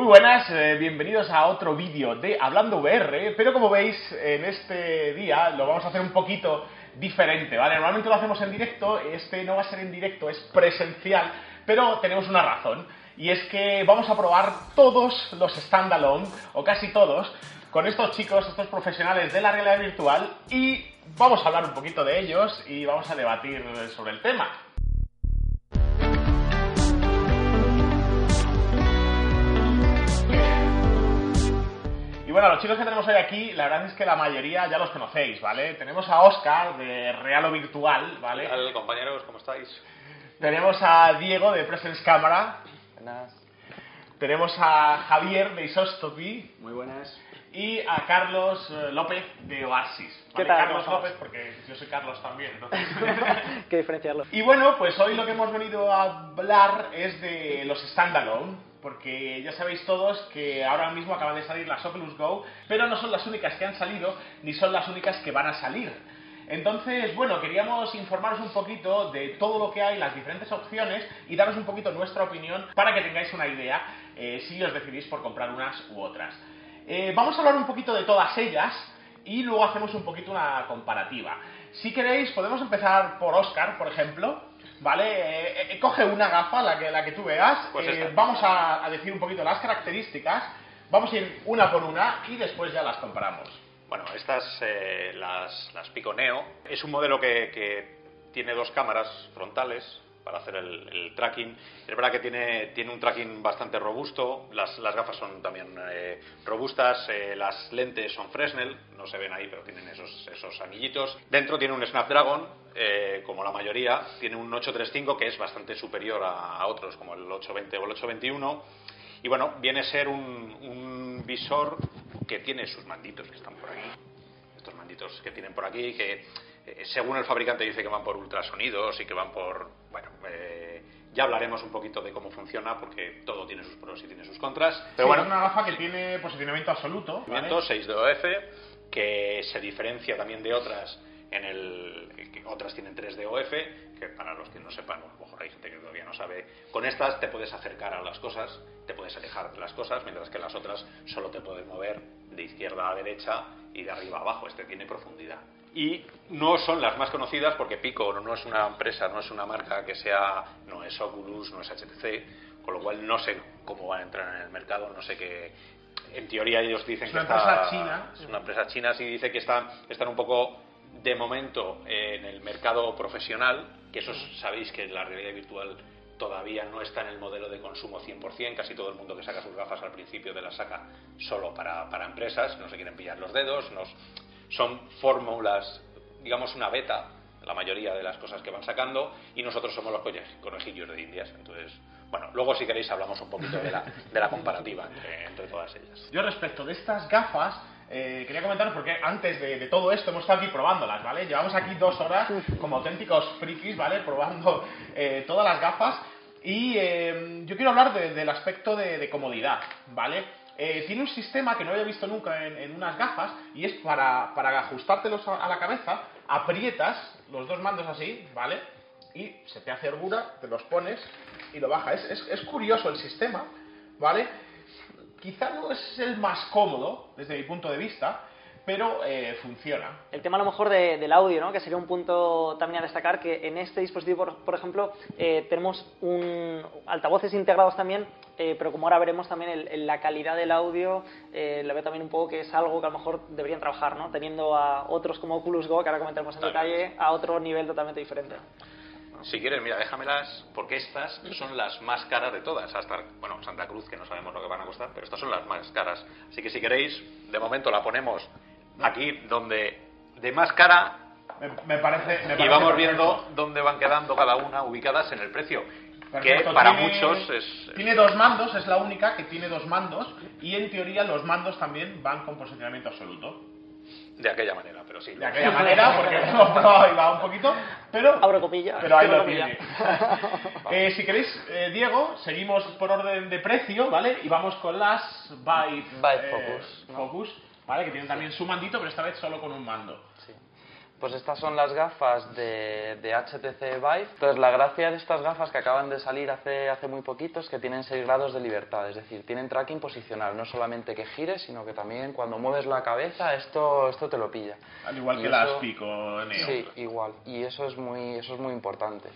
Muy buenas, eh, bienvenidos a otro vídeo de Hablando VR, pero como veis en este día lo vamos a hacer un poquito diferente, ¿vale? Normalmente lo hacemos en directo, este no va a ser en directo, es presencial, pero tenemos una razón, y es que vamos a probar todos los standalone, o casi todos, con estos chicos, estos profesionales de la realidad virtual, y vamos a hablar un poquito de ellos y vamos a debatir sobre el tema. Y bueno, los chicos que tenemos hoy aquí, la verdad es que la mayoría ya los conocéis, ¿vale? Tenemos a Oscar de Real o Virtual, ¿vale? ¿Qué tal, compañeros? ¿Cómo estáis? Tenemos a Diego de Presence Camera. Buenas. Tenemos a Javier de Isostopy. Muy buenas. Y a Carlos eh, López de Oasis. ¿Qué ¿vale? tal? Carlos ¿Cómo López, porque yo soy Carlos también. entonces. que diferenciarlo. y bueno, pues hoy lo que hemos venido a hablar es de los standalone. Porque ya sabéis todos que ahora mismo acaban de salir las Oculus Go, pero no son las únicas que han salido, ni son las únicas que van a salir. Entonces, bueno, queríamos informaros un poquito de todo lo que hay, las diferentes opciones y daros un poquito nuestra opinión para que tengáis una idea eh, si os decidís por comprar unas u otras. Eh, vamos a hablar un poquito de todas ellas y luego hacemos un poquito una comparativa. Si queréis, podemos empezar por Oscar, por ejemplo. ¿Vale? Eh, eh, coge una gafa, la que, la que tú veas. Pues eh, vamos a, a decir un poquito las características. Vamos a ir una por una y después ya las comparamos. Bueno, estas, eh, las, las Pico Neo, es un modelo que, que tiene dos cámaras frontales para hacer el, tracking. Es verdad que tiene, tiene un tracking bastante robusto, las, las gafas son también eh, robustas, eh, las lentes son Fresnel, no se ven ahí, pero tienen esos, esos anillitos. Dentro tiene un Snapdragon, eh, como la mayoría, tiene un 835 que es bastante superior a, a otros, como el 820 o el 821. Y bueno, viene a ser un, un visor que tiene sus manditos que están por aquí. Estos manditos que tienen por aquí, que según el fabricante dice que van por ultrasonidos y que van por. Bueno, eh, ya hablaremos un poquito de cómo funciona porque todo tiene sus pros y tiene sus contras. Pero bueno, es una gafa que tiene posicionamiento absoluto. ¿vale? movimiento 6 de OF, que se diferencia también de otras en el que otras tienen 3 de OF, que para los que no sepan, o a lo mejor hay gente que todavía no sabe, con estas te puedes acercar a las cosas, te puedes alejar de las cosas, mientras que las otras solo te puedes mover de izquierda a derecha y de arriba a abajo, este tiene profundidad. Y no son las más conocidas porque Pico no es una empresa, no es una marca que sea, no es Oculus, no es HTC, con lo cual no sé cómo van a entrar en el mercado, no sé qué. En teoría ellos dicen Es que una está- empresa china. es una empresa china, sí dice que están, están un poco de momento en el mercado profesional, que eso es- sabéis que la realidad virtual todavía no está en el modelo de consumo 100%, casi todo el mundo que saca sus gafas al principio de la saca solo para, para empresas, no se quieren pillar los dedos, nos, son fórmulas, digamos una beta, la mayoría de las cosas que van sacando, y nosotros somos los conejillos de indias, entonces, bueno, luego si queréis hablamos un poquito de la, comparativa entre, todas ellas. Yo respecto de estas gafas, eh, quería comentaros porque antes de, todo esto hemos estado aquí probándolas, ¿vale? Llevamos aquí dos horas como auténticos frikis, ¿vale? Probando eh, todas las gafas y eh, yo quiero hablar de- del aspecto de comodidad, ¿vale? Eh, tiene un sistema que no había visto nunca en, unas gafas y es para, para ajustártelos a, a la cabeza, aprietas los dos mandos así, ¿vale? Y se te hace orgura, te los pones y lo baja. Es, es- es curioso el sistema, ¿vale? quizá no es el más cómodo desde mi punto de vista, pero eh, funciona. El tema a lo mejor de- del audio, ¿no? que sería un punto también a destacar, que en este dispositivo, por, por ejemplo, eh, tenemos un altavoces integrados también, eh, pero como ahora veremos también el- el- la calidad del audio, eh, lo veo también un poco que es algo que a lo mejor deberían trabajar, ¿no? teniendo a otros como Oculus Go, que ahora comentaremos en detalle, a otro nivel totalmente diferente. Si quieres, mira, déjamelas, porque estas son las más caras de todas. Hasta, bueno, Santa Cruz, que no sabemos lo que van a costar, pero estas son las más caras. Así que si queréis, de momento la ponemos aquí donde de más cara Me, me parece. me y parece vamos perfecto. viendo dónde van quedando cada una ubicadas en el precio. Que para Tiene- muchos es. Tiene dos mandos, es la única que tiene dos mandos, y en teoría los mandos también van con posicionamiento absoluto. De aquella manera, pero sí. De aquella manera, porque hemos probado y va un poquito, pero. Abro comillas. Pero ahí lo tiene. Eh, si queréis, eh, Diego, seguimos por orden de precio, ¿vale? Y vamos con las Vive, Vive eh, Focus, ¿no? Focus, ¿vale? Que tienen también su mandito, pero esta vez solo con un mando. Sí. Pues estas son las gafas de, de, HTC Vive. Entonces la gracia de estas gafas que acaban de salir hace, hace muy poquito es que tienen 6 grados de libertad, es decir, tienen tracking posicional, no solamente que gires, sino que también cuando mueves la cabeza esto, esto te lo pilla. Al igual que las Pico Neo. Sí, igual. Y eso es muy, eso es muy importante.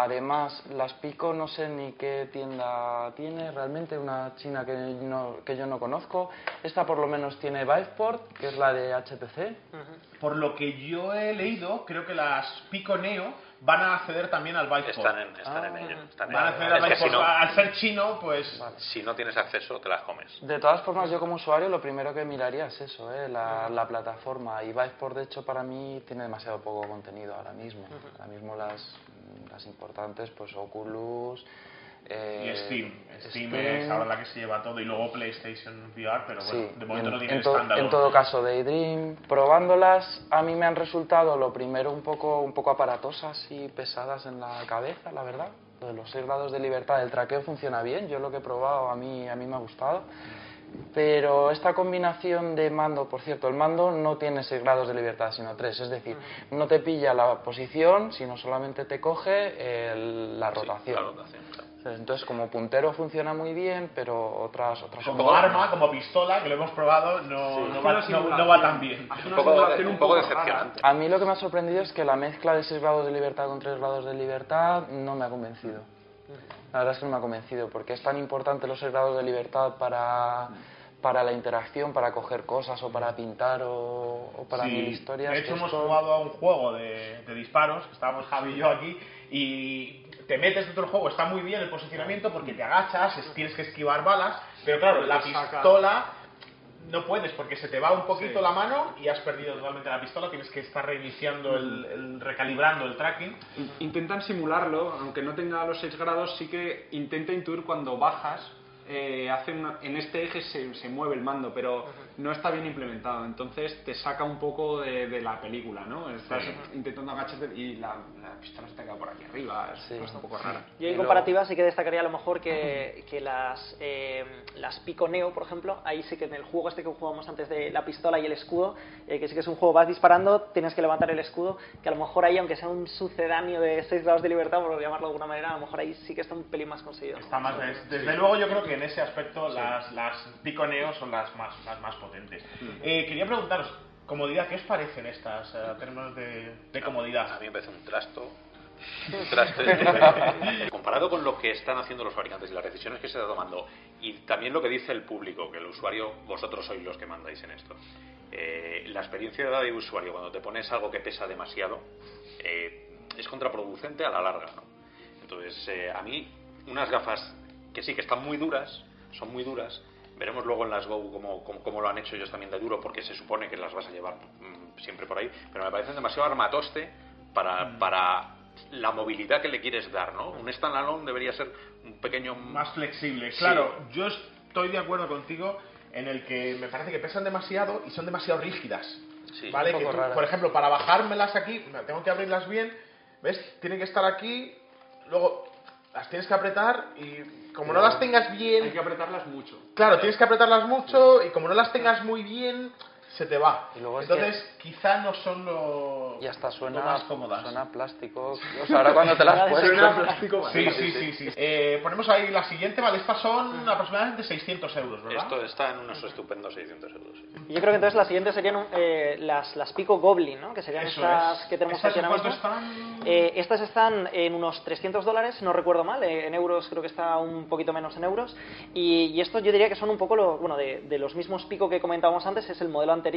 Además, las Pico no sé ni qué tienda tiene, realmente una china que, no, que yo no conozco. Esta por lo menos tiene Viveport, que es la de HTC. Por lo que yo he leído, creo que las Pico Neo van a acceder también al Viveport. Están en, están en ello. van a acceder al Viveport. al ser chino, pues... Si no tienes acceso, te las comes. De todas formas, yo como usuario lo primero que miraría es eso, ¿eh? la, la, plataforma. Y Viveport, de hecho, para mí tiene demasiado poco contenido ahora mismo. Ahora mismo las las importantes, pues Oculus. Eh, y Steam. Steam. es ahora la que se lleva todo y luego PlayStation VR, pero bueno, de momento no tiene en, estándar. En todo caso, Daydream, probándolas, a mí me han resultado lo primero un poco, un poco aparatosas y pesadas en la cabeza, la verdad. de los 6 grados de libertad, el traqueo funciona bien, yo lo que he probado a mí, a mí me ha gustado. Pero esta combinación de mando, por cierto, el mando no tiene 6 grados de libertad, sino 3, es decir, no te pilla la posición, sino solamente te coge la rotación. Entonces, como puntero funciona muy bien, pero otras otras Como arma, como pistola, que lo hemos probado, no, no, va, tan bien. un poco, un poco decepcionante. A mí lo que me ha sorprendido es que la mezcla de 6 grados de libertad con 3 grados de libertad no me ha convencido. La verdad es que no me ha convencido, porque es tan importante los grados de libertad para, para la interacción, para coger cosas o para pintar o, para mil historias. De hecho, hemos jugado a un juego de, de disparos, estábamos Javi y yo aquí, y te metes dentro del juego, está muy bien el posicionamiento porque te agachas, tienes que esquivar balas, pero claro, la pistola no puedes porque se te va un poquito la mano y has perdido totalmente la pistola, tienes que estar reiniciando, el, recalibrando el tracking. Intentan simularlo, aunque no tenga los 6 grados, sí que intenta intuir cuando bajas eh, hace en este eje se, se, mueve el mando, pero no está bien implementado. Entonces te saca un poco de, la película, ¿no? Estás intentando agacharte y la, pistola se te queda por aquí arriba. Es está un poco rara. Yo en comparativa sí que destacaría a lo mejor que, que las, eh, las Pico Neo, por ejemplo, ahí sí que en el juego este que jugamos antes de la pistola y el escudo, eh, que sí que es un juego, vas disparando, tienes que levantar el escudo, que a lo mejor ahí, aunque sea un sucedáneo de 6 grados de libertad, por llamarlo de alguna manera, a lo mejor ahí sí que está un pelín más conseguido. Está más, desde luego yo creo que en ese aspecto las, las piconeo son las más, las más potentes. Mm. Eh, quería preguntaros, comodidad, ¿qué os parecen estas eh, términos de, de, comodidad? A mí me parece un trasto. Comparado con lo que están haciendo los fabricantes y las decisiones que se está tomando, y también lo que dice el público, que el usuario, vosotros sois los que mandáis en esto. Eh, la experiencia de usuario, cuando te pones algo que pesa demasiado, es contraproducente a la larga. ¿no? Entonces, a mí, unas gafas que sí, que están muy duras, son muy duras. Veremos luego en las Go cómo, lo han hecho ellos también de duro, porque se supone que las vas a llevar mm, siempre por ahí. Pero me parecen demasiado armatoste para, mm. para la movilidad que le quieres dar, ¿no? Un standalone debería ser un pequeño... Más flexible. Claro, yo estoy de acuerdo contigo en el que me parece que pesan demasiado y son demasiado rígidas. Sí, ¿Vale? por ejemplo, para bajármelas aquí, tengo que abrirlas bien, ¿ves? Tienen que estar aquí, luego las tienes que apretar y como no las tengas bien... Hay que apretarlas mucho. Claro, tienes que apretarlas mucho y como no las tengas muy bien, se te va. Entonces, quizá no son lo, y hasta suena, más cómodas. Suena plástico. O sea, ahora cuando te las puedes... Suena plástico. Sí, sí, sí. sí. Eh, ponemos ahí la siguiente, ¿vale? Estas son aproximadamente 600 euros, ¿verdad? Esto está en unos estupendos 600 euros. Yo creo que entonces las siguientes serían eh, las, las Pico Goblin, ¿no? Que serían estas que tenemos aquí ahora mismo. están? Eh, estas están en unos 300 dólares, no recuerdo mal. Eh, en euros creo que está un poquito menos en euros. Y, y esto yo diría que son un poco, lo, bueno, de, de los mismos Pico que comentábamos antes, es el modelo anterior.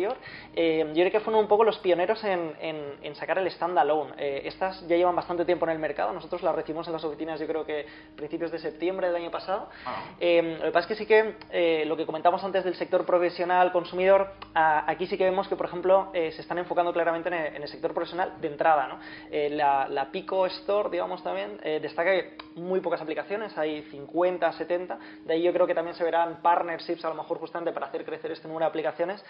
Eh, yo creo que fueron un poco los pioneros en, en, sacar el standalone. Eh, estas ya llevan bastante tiempo en el mercado, nosotros las recibimos en las oficinas yo creo que principios de septiembre del año pasado. Ah. Eh, lo que pasa es que sí que lo que comentamos antes del sector profesional, consumidor, aquí sí que vemos que, por ejemplo, se están enfocando claramente en el, sector profesional de entrada. ¿no? La, la, Pico Store, digamos también, destaca que muy pocas aplicaciones, hay 50, 70, de ahí yo creo que también se verán partnerships a lo mejor justamente para hacer crecer este número de aplicaciones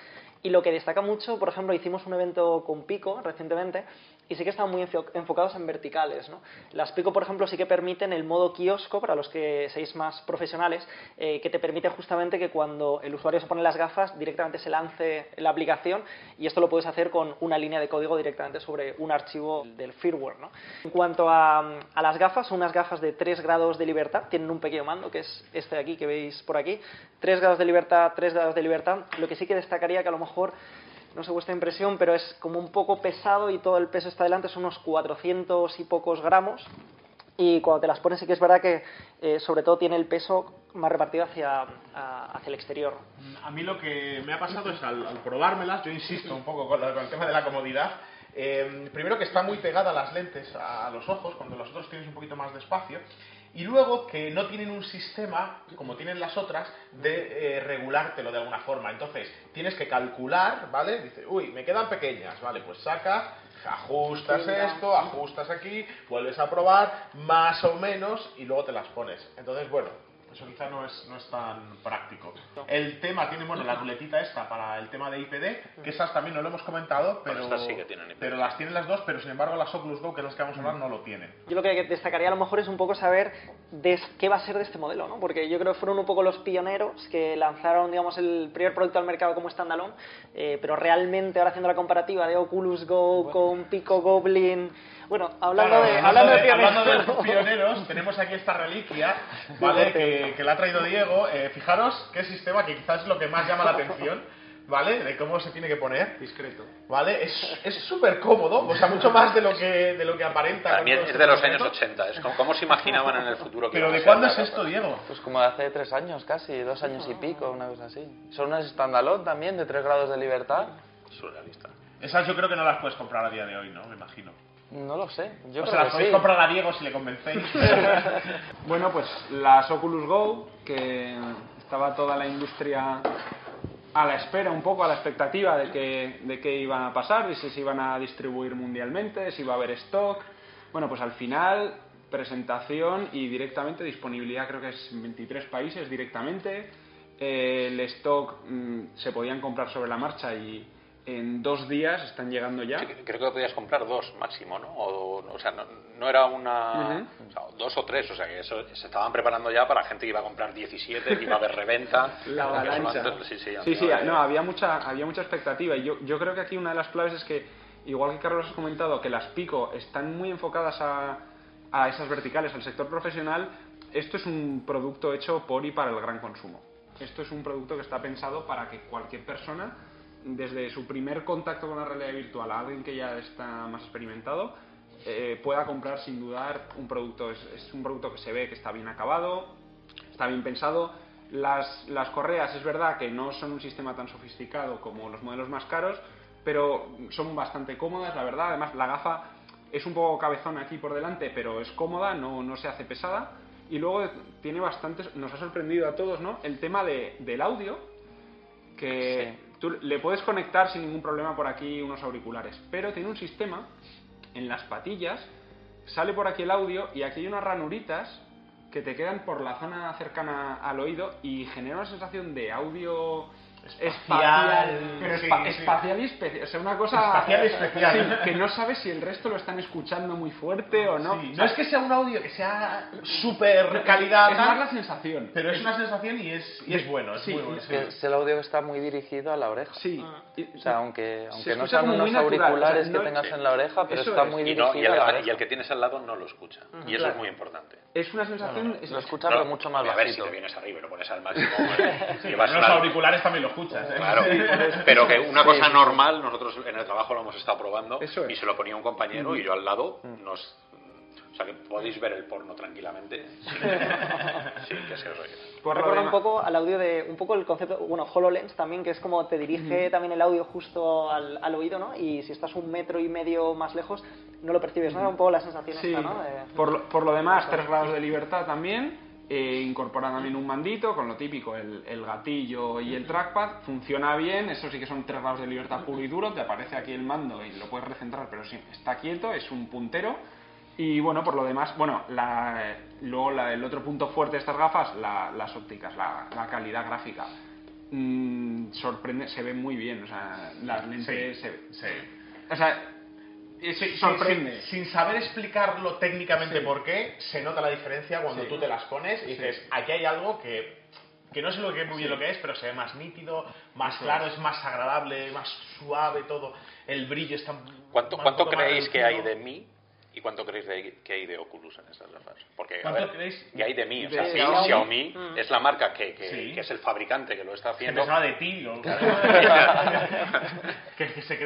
y lo que destaca mucho, por ejemplo, hicimos un evento con Pico recientemente y sí que están muy enfo- enfocados en verticales. ¿no? Las Pico, por ejemplo, sí que permiten el modo kiosco, para los que seáis más profesionales, eh, que te permite justamente que cuando el usuario se pone las gafas, directamente se lance la aplicación y esto lo puedes hacer con una línea de código directamente sobre un archivo del firmware. ¿no? En cuanto a, a las gafas, son unas gafas de 3 grados de libertad, tienen un pequeño mando, que es este de aquí, que veis por aquí. 3 grados de libertad, 3 grados de libertad. Lo que sí que destacaría que a lo mejor no sé vuestra impresión, pero es como un poco pesado y todo el peso está delante, son unos 400 y pocos gramos. Y cuando te las pones sí que es verdad que eh, sobre todo tiene el peso más repartido hacia, hacia el exterior. A mí lo que me ha pasado es al, al probármelas, yo insisto un poco con, con el tema de la comodidad. eh, primero que está muy pegada a las lentes, a los ojos, cuando los otros tienes un poquito más de espacio. Y luego que no tienen un sistema, como tienen las otras, de eh, regulártelo de alguna forma. Entonces, tienes que calcular, ¿vale? Dice, uy, me quedan pequeñas, ¿vale? Pues sacas, ajustas esto, ajustas aquí, vuelves a probar, más o menos, y luego te las pones. Entonces, bueno, eso quizá no es, no es tan práctico. El tema tiene, bueno, la ruletita esta para el tema de IPD, que esas también no lo hemos comentado, pero, estas sí que tienen IPD. pero las tienen las dos, pero sin embargo las Oculus Go, que es las que vamos a hablar, no lo tienen. Yo lo que destacaría a lo mejor es un poco saber de qué va a ser de este modelo, ¿no? Porque yo creo que fueron un poco los pioneros que lanzaron, digamos, el primer producto al mercado como standalone, eh, pero realmente ahora haciendo la comparativa de Oculus Go con Pico Goblin... Bueno, hablando, Claro, de, hablando de hablando de pioneros... pioneros, tenemos aquí esta reliquia, ¿vale? Que, que la ha traído Diego. Eh, fijaros qué sistema que quizás es lo que más llama la atención, ¿vale? De cómo se tiene que poner. Discreto. ¿Vale? Es es súper cómodo, o sea, mucho más de lo que, de lo que aparenta. Con es de los años concepto. 80. Es como, ¿Cómo se imaginaban en el futuro que Pero ¿de cuándo es esto? Diego? Pues como de hace tres años casi, dos años y pico, una cosa así. Son unas standalone también, de tres grados de libertad. Surrealista. Esas yo creo que no las puedes comprar a día de hoy, ¿no? Me imagino. No lo sé, yo o creo sea, las que podéis sí. comprar a Diego si le convencéis. Bueno, pues las Oculus Go, que estaba toda la industria a la espera, un poco a la expectativa de que, de qué iba a pasar, de si se iban a distribuir mundialmente, si iba a haber stock. Bueno, pues al final, presentación y directamente disponibilidad, creo que es en 23 países directamente. Eh, el stock mm, se podían comprar sobre la marcha y en dos días están llegando ya. Sí, creo que podías comprar dos máximo, ¿no? O, o sea, no, no era una. O sea, dos o tres, o sea, que eso se estaban preparando ya para gente que iba a comprar 17, que iba a haber reventa. La avalancha. Sí, sí, sí, sí, había- no, había mucha, había mucha expectativa y yo, yo creo que aquí una de las claves es que, igual que Carlos has comentado, que las Pico están muy enfocadas a, a esas verticales, al sector profesional, esto es un producto hecho por y para el gran consumo. Esto es un producto que está pensado para que cualquier persona, desde su primer contacto con la realidad virtual a alguien que ya está más experimentado, eh, pueda comprar sin dudar un producto. Es, es un producto que se ve que está bien acabado, está bien pensado. Las, las correas es verdad que no son un sistema tan sofisticado como los modelos más caros, pero son bastante cómodas, la verdad. Además, la gafa es un poco cabezona aquí por delante, pero es cómoda, no, no se hace pesada. Y luego tiene bastantes, nos ha sorprendido a todos, ¿no? El tema de, del audio, que tú le puedes conectar sin ningún problema por aquí unos auriculares, pero tiene un sistema en las patillas, sale por aquí el audio y aquí hay unas ranuritas que te quedan por la zona cercana al oído y genera una sensación de audio espacial, pero sí, espa- sí. espacial y especial, o sea, una cosa Espacial y especial. Sí, que no sabes si el resto lo están escuchando muy fuerte o no. Sí, O no sea, es que sea un audio que sea súper calidad, es más la sensación. pero es una sensación y es, y es bueno, es Sí, muy bueno. es el audio que está muy dirigido a la oreja. Sí. Y- O sea, aunque, Se aunque no sean unos auriculares o sea, no- que tengas en la oreja, pero está es. muy Y, dirigido no, y, el, a la y el que tienes al lado no lo escucha. Y eso Claro. es muy importante. es una sensación. es- Lo escucha, No, pero mucho más a ver, si bajito. te vienes arriba y lo pones al máximo, pues, Los auriculares también lo escuchas, ¿eh? Claro, pero que una cosa normal, nosotros en el trabajo lo hemos estado probando Eso es. y se lo ponía un compañero y yo al lado nos... O sea que podéis ver el porno tranquilamente sin, sin que se os Recuerda un poco al audio de un poco el concepto, bueno, HoloLens también, que es como te dirige también el audio justo al, al oído, ¿no? Y si estás un metro y medio más lejos, no lo percibes, ¿no? Era un poco la sensación Sí, esta, ¿no? De- por, lo, por lo demás, 3 grados de libertad también. Eh, incorpora también un mandito con lo típico, el, el gatillo y el trackpad. Funciona bien, eso sí que son 3 grados de libertad puro y duro. Te aparece aquí el mando y lo puedes recentrar, pero sí, está quieto, es un puntero. Y bueno, por lo demás, bueno, la- luego la- el otro punto fuerte de estas gafas, la- las ópticas, la, calidad gráfica. Mm, sorprende, se ve muy bien, o sea, las lentes se, Sí. o sea, sí, sorprende. Sin, sin saber explicarlo técnicamente Sí. por qué, se nota la diferencia cuando Sí. tú te las pones y dices, aquí hay algo que, que no sé lo que, muy bien Sí. lo que es, pero se ve más nítido, más Eso claro, es. es más agradable, más suave todo, el brillo está... ¿Cuánto, cuánto creéis que hay de mí y cuánto creéis de- que hay de Oculus en estas gafas? Porque, a ¿Cuánto ver, creéis? que hay de mí. O De sea, sí, Xiaomi. Xiaomi Mm. es la marca que, que- Sí. que es el fabricante que lo está haciendo. de ti.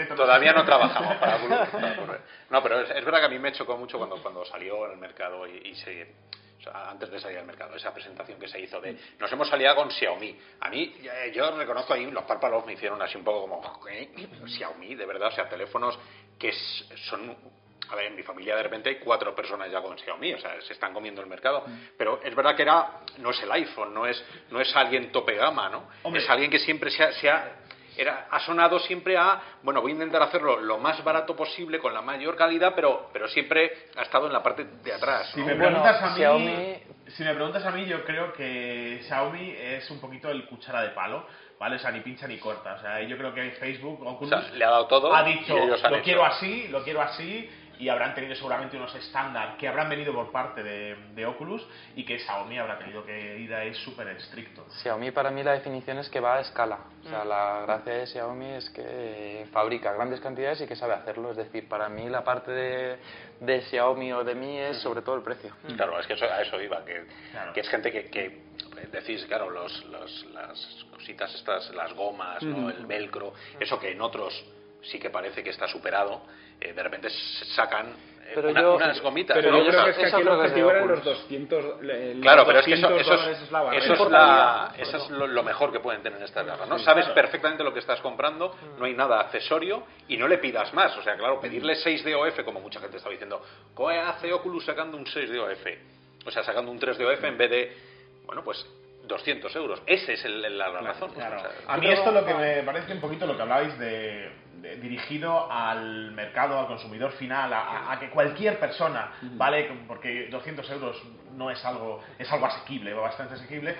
Todavía no trabajamos para Oculus. para. No, pero es, es verdad que a mí me chocó mucho cuando, cuando salió en el mercado y, y se, antes de salir al mercado, esa presentación que se hizo de nos hemos aliado con Xiaomi. A mí, eh, yo reconozco ahí, los párpados me hicieron así un poco como, ¿eh? Xiaomi, de verdad, o sea, teléfonos que s- son a ver, en mi familia de repente hay cuatro personas ya con Xiaomi, o sea, se están comiendo el mercado. Pero es verdad que era, no es el iPhone, no es, no es alguien tope gama, ¿no? Hombre. Es alguien que siempre se ha, se ha- era, ha sonado siempre a, bueno, voy a intentar hacerlo lo más barato posible, con la mayor calidad, pero, pero siempre ha estado en la parte de atrás. Si me preguntas a mí, Xiaomi- si me preguntas a mí, yo creo que Xiaomi es un poquito el cuchara de palo, ¿vale? O sea, ni pincha ni corta. O sea, yo creo que Facebook, O Oculus, sea, le ha dado todo ha dicho, lo hecho. quiero así, lo quiero así, y habrán tenido seguramente unos estándar que habrán venido por parte de, de Oculus y que Xiaomi habrá tenido que ir a es súper estricto. Xiaomi para mí la definición es que va a escala. O sea, la gracia de Xiaomi es que fabrica grandes cantidades y que sabe hacerlo. Es decir, para mí la parte de, de Xiaomi o de mí es sobre todo el precio. Claro, es que eso- a eso iba, que, Claro. que es gente que, que decís, claro, los, los- las cositas estas, las gomas, ¿no? el velcro, eso que en otros sí que parece que está superado, eh, de repente sacan eh, Pero una- yo- unas gomitas. Pero ¿no? yo creo que es que eso aquí el objetivo eran los Oculus. 200 le- los Claro, pero es que eso, 200 eso es, la eso es, la- eso es lo, lo mejor que pueden tener estas gafas. ¿no? Sí, Sabes claro. perfectamente lo que estás comprando, no hay nada accesorio y no le pidas más. O sea, claro, pedirle 6 de OF, como mucha gente estaba diciendo, ¿qué hace Oculus sacando un 6 de OF? O sea, sacando un 3 de OF en vez de, bueno, pues 200 euros. Ese es el, el- la razón. Claro. O sea, A mí esto lo que me parece un poquito lo que hablabais de- dirigido al mercado, al consumidor final, a, a- que cualquier persona, ¿vale? Porque 200 euros no es algo, es algo asequible, bastante asequible,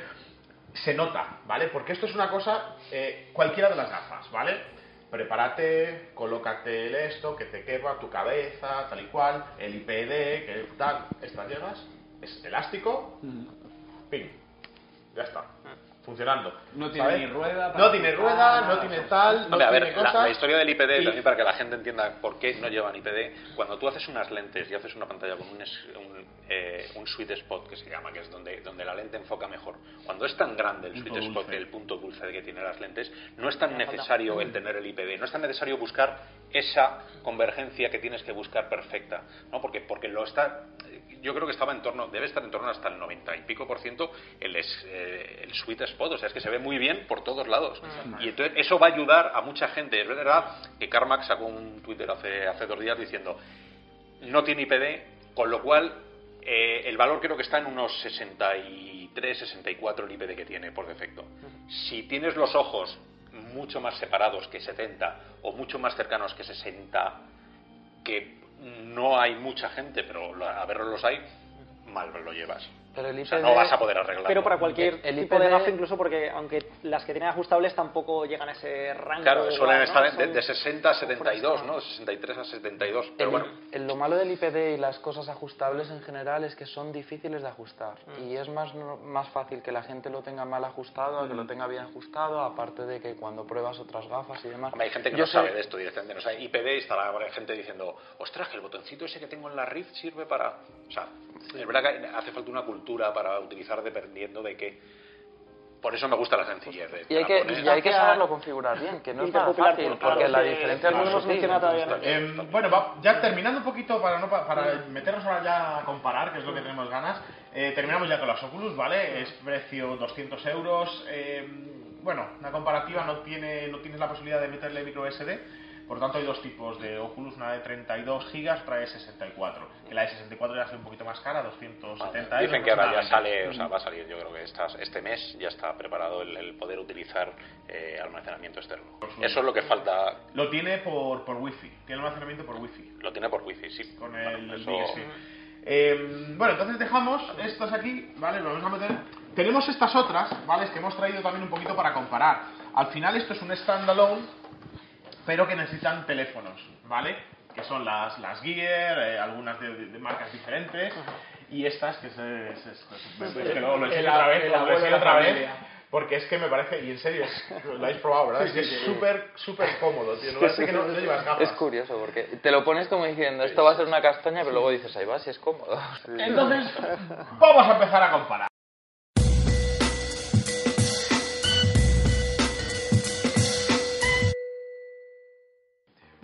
se nota, ¿vale? Porque esto es una cosa, eh, cualquiera de las gafas, ¿vale? Prepárate, colócate el esto, que te quepa tu cabeza, tal y cual, el IPD, que tal, estas llegas, es elástico, ping, ya está, funcionando. No tiene ¿sabes? ni rueda No tiene rueda, nada, no tiene tal, no Hombre, a tiene ver, la, cosas. la historia del IPD, y- también para que la gente entienda por qué no llevan IPD, cuando tú haces unas lentes y haces una pantalla con un, es- un, eh, un sweet spot que se llama, que es donde, donde la lente enfoca mejor, cuando es tan grande el Punto sweet spot, el punto dulce que tiene las lentes, no es tan necesario el tener el IPD, no es tan necesario buscar esa convergencia que tienes que buscar perfecta, ¿no? Porque, porque lo está, yo creo que estaba en torno, debe estar en torno hasta el 90 y pico por ciento el, es- eh, el sweet spot, o sea, es que se ve muy bien por todos lados. Y entonces eso va a ayudar a mucha gente. Es verdad que Carmack sacó un Twitter hace, hace dos días diciendo no tiene IPD, con lo cual eh, el valor creo que está en unos 63, 64 el IPD que tiene por defecto. Si tienes los ojos mucho más separados que 70 o mucho más cercanos que 60, que no hay mucha gente, pero a verlos los hay, mal lo llevas. Pero el O sea, no vas a poder arreglarlo. Pero para cualquier El tipo de gafa, incluso porque aunque las que tienen ajustables tampoco llegan a ese rango. Claro, suelen ¿no? estar de, de 60 a 72, son ¿no? 63 a 72. Pero El- bueno, el- lo malo del IPD y las cosas ajustables en general es que son difíciles de ajustar y es más, no- más fácil que la gente lo tenga mal ajustado a que lo tenga bien ajustado, aparte de que cuando pruebas otras gafas y demás. Hombre, hay gente que Yo no sé- sabe de esto directamente. No sabe. IPD y estará gente diciendo, ostras, que el botoncito ese que tengo en la Rift sirve para. O sea, es verdad que hace falta una cultura para utilizar dependiendo de qué. Por eso me gusta la sencillez. de- Y hay que, poner- y hay que saberlo configurar bien, que no es nada fácil, por- claro, porque la diferencia no hemos mencionado todavía. Eh, bueno, va- ya terminando un poquito para no pa- para meternos ahora ya a comparar, que es lo que tenemos ganas. eh, terminamos ya con las Oculus, ¿vale? Es precio 200 euros. eh, bueno, una comparativa no tiene no tienes la posibilidad de meterle micro SD. Por tanto, hay dos tipos de Oculus, una de 32 gigas, otra de 64. Que la de 64 ya es un poquito más cara, 270 euros. Dicen que ahora ya sale, o sea, va a salir, yo creo que estas- este mes ya está preparado el, el poder utilizar eh, almacenamiento externo. Eso es lo que falta, Lo tiene por, por wifi, tiene almacenamiento por wifi. lo tiene por wifi, sí. con Bueno, el eso- Stick. Eh, bueno, entonces dejamos estas aquí, ¿vale? Lo vamos a meter. Tenemos estas otras, ¿vale? Que hemos traído también un poquito para comparar. Al final esto es un standalone, pero que necesitan teléfonos, ¿vale? que son las, las Gear, eh, algunas de, de- de marcas diferentes, y estas que es, es- es- es- es que luego lo El- otra vez, lo la otra vez, porque es que me parece, y en serio, es- lo habéis probado, ¿verdad? Es que es súper, súper cómodo, tío, no parece que no, no llevas gafas. Es curioso porque te lo pones como diciendo, esto va a ser una castaña, pero luego dices, ahí va, si es cómodo. Entonces, vamos a empezar a comparar.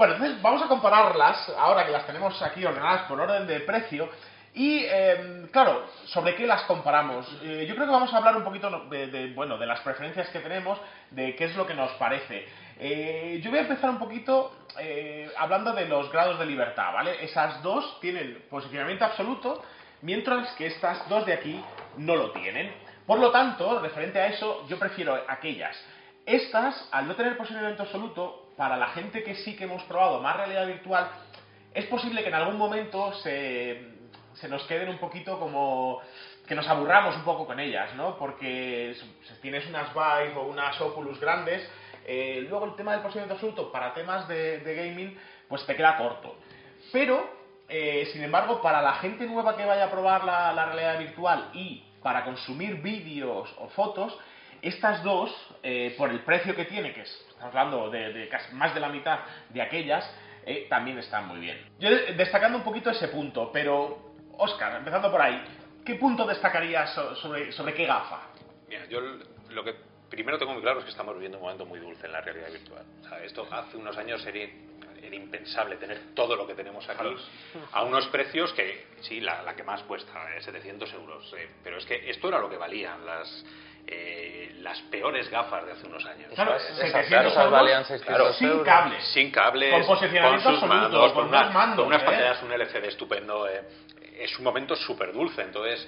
Bueno, entonces vamos a compararlas, ahora que las tenemos aquí ordenadas por orden de precio. Y, eh, claro, ¿sobre qué las comparamos? Eh, yo creo que vamos a hablar un poquito de, bueno, de las preferencias que tenemos, de qué es lo que nos parece. Eh, yo voy a empezar un poquito eh, hablando de los grados de libertad, ¿vale? Esas dos tienen posicionamiento absoluto, mientras que estas dos de aquí no lo tienen. Por lo tanto, referente a eso, yo prefiero aquellas. Estas, al no tener posicionamiento absoluto, para la gente que sí que hemos probado más realidad virtual, es posible que en algún momento se, se nos queden un poquito como que nos aburramos un poco con ellas, ¿no? Porque si tienes unas Vive o unas Oculus grandes, eh, luego el tema del posicionamiento absoluto para temas de, gaming, pues te queda corto. Pero, eh, sin embargo, para la gente nueva que vaya a probar la realidad virtual y para consumir vídeos o fotos, estas dos, eh, por el precio que tiene, que es, estamos hablando de, de casi más de la mitad de aquellas, eh, también están muy bien. Yo de- destacando un poquito ese punto, pero, Oscar, empezando por ahí, ¿qué punto destacarías so- sobre, sobre qué gafa? Mira, yo lo que primero tengo muy claro es que estamos viviendo un momento muy dulce en la realidad virtual. O sea, esto hace unos años era, era impensable tener todo lo que tenemos aquí a unos precios que, sí, la, la que más cuesta, eh, 700 euros. eh, pero es que esto era lo que valían las, eh, las peores gafas de hace unos años. Claro, Esas- 700 esas euros valían 600 sin euros. cables. sin cables, Con posicionamiento con sus absoluto, mandos, con unos mandos, unas ¿eh? pantallas, un LCD estupendo. eh, es un momento súper dulce, entonces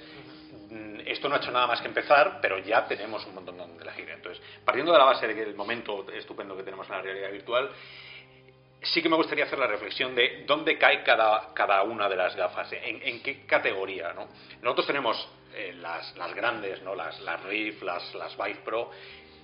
mm, esto no ha hecho nada más que empezar, pero ya tenemos un montón de elegir. Entonces, partiendo de la base de que el momento estupendo que tenemos en la realidad virtual, sí que me gustaría hacer la reflexión de dónde cae cada, cada una de las gafas, en, en qué categoría. ¿no? Nosotros tenemos eh, las, las grandes, ¿no? las, las Rift, las, las Vive Pro,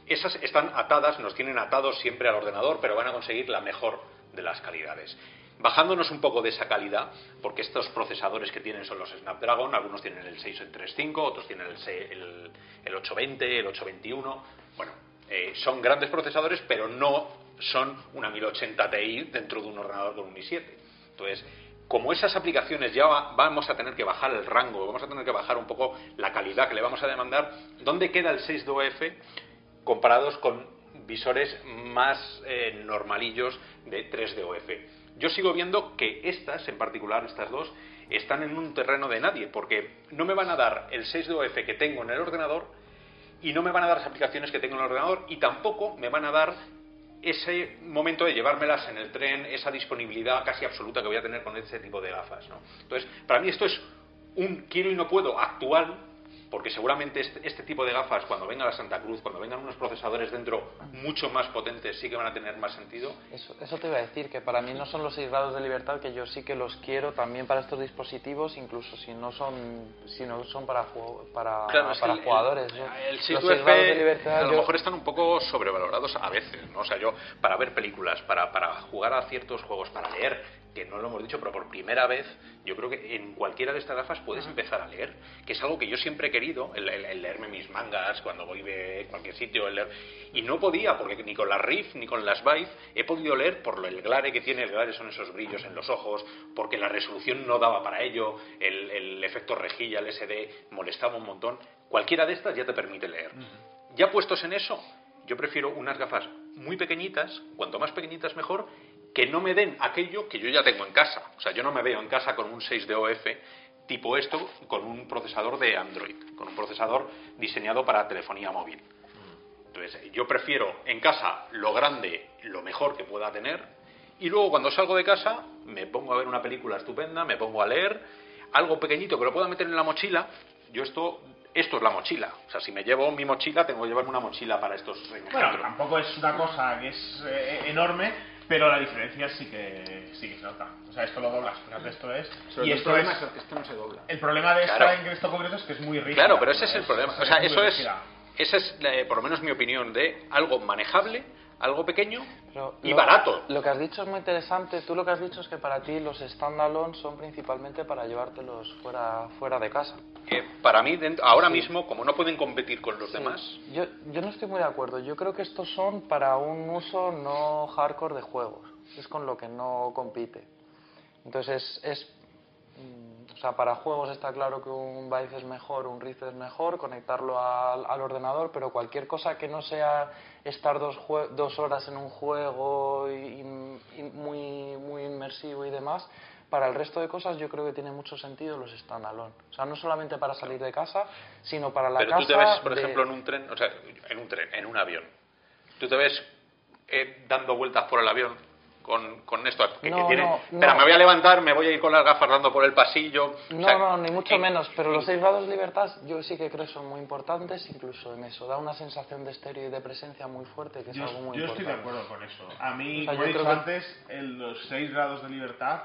esas están atadas, nos tienen atados siempre al ordenador, pero van a conseguir la mejor de las calidades. Bajándonos un poco de esa calidad, porque estos procesadores que tienen son los Snapdragon, algunos tienen el 635, otros tienen el, se- el, el 820, el 821, bueno, eh, son grandes procesadores, pero no son una 1080 Ti dentro de un ordenador con un i7. Entonces, como esas aplicaciones ya va- vamos a tener que bajar el rango, vamos a tener que bajar un poco la calidad que le vamos a demandar, ¿dónde queda el 6DOF comparados con visores más eh, normalillos de 3DOF? Yo sigo viendo que estas, en particular estas dos, están en un terreno de nadie, porque no me van a dar el 6DOF que tengo en el ordenador y no me van a dar las aplicaciones que tengo en el ordenador y tampoco me van a dar ese momento de llevármelas en el tren, esa disponibilidad casi absoluta que voy a tener con ese tipo de gafas. ¿no? Entonces, para mí esto es un quiero y no puedo actual, porque seguramente este, este tipo de gafas, cuando venga la Santa Cruz, cuando vengan unos procesadores dentro mucho más potentes, sí que van a tener más sentido. Eso, eso te iba a decir, que para mí no son los 6 grados de libertad, que yo sí que los quiero también para estos dispositivos, incluso si no son, si no son para, para, Claro, para el- jugadores. El, yo- el los 6 seis grados de libertad, a lo yo- mejor están un poco sobrevalorados a veces, ¿no? O sea, yo, para ver películas, para, para jugar a ciertos juegos, para leer, que no lo hemos dicho, pero por primera vez, yo creo que en cualquiera de estas gafas puedes empezar a leer, que es algo que yo siempre he querido, el, el- el leerme mis mangas cuando voy de cualquier sitio, el leer- y no podía, porque ni con las Rift ni con las Vive he podido leer por lo- el glare que tiene, el glare son esos brillos en los ojos, porque la resolución no daba para ello, el, el efecto rejilla, el SD, molestaba un montón. Cualquiera de estas ya te permite leer. Ya puestos en eso, yo prefiero unas gafas muy pequeñitas, cuanto más pequeñitas mejor, que no me den aquello que yo ya tengo en casa. O sea, yo no me veo en casa con un 6 de OF tipo esto, con un procesador de Android, con un procesador diseñado para telefonía móvil. Entonces, yo prefiero en casa lo grande, lo mejor que pueda tener, y luego cuando salgo de casa me pongo a ver una película estupenda, me pongo a leer, algo pequeñito que lo pueda meter en la mochila. Yo esto, esto es la mochila. O sea, si me llevo mi mochila, tengo que llevarme una mochila para estos Bueno, tampoco es una cosa que es eh, enorme, pero la diferencia sí que, sí que se nota. O sea, esto lo doblas, fíjate, esto es... Sobre y todo el esto problema es... es que esto no se dobla. El problema de esta Claro. en esto concreto es que es muy rígida. Claro, pero ese es el problema. O sea, eso es, esa es, eh, por lo menos mi opinión, de algo manejable, algo pequeño Pero y lo- barato. Lo que has dicho es muy interesante. Tú lo que has dicho es que para ti los standalone son principalmente para llevártelos fuera, fuera de casa. Eh, para mí, dent- ahora mismo, como no pueden competir con los Sí. demás, Yo, yo no estoy muy de acuerdo. Yo creo que estos son para un uso no hardcore de juegos. Es con lo que no compite. Entonces es, es, mm, sea, para juegos está claro que un Vive es mejor, un Rift es mejor, conectarlo al, al ordenador, pero cualquier cosa que no sea estar dos, jue- dos horas en un juego y, y muy, muy inmersivo y demás, para el resto de cosas yo creo que tiene mucho sentido los standalone. O sea, no solamente para salir de casa, sino para la pero casa. tú te ves, por de- ejemplo, en un tren, o sea, en un tren, en un avión, tú te ves eh, dando vueltas por el avión con, con esto, que, tiene, no, espera, no. me voy a levantar, me voy a ir con las gafas dando por el pasillo. o No, sea, no, ni mucho en- menos, pero los 6 grados de libertad yo sí que creo que son muy importantes, incluso en eso. Da una sensación de estéreo y de presencia muy fuerte, que es Yo, algo muy yo estoy importante. de acuerdo con eso. A mí, O sea, como he dicho que- antes, en los 6 grados de libertad.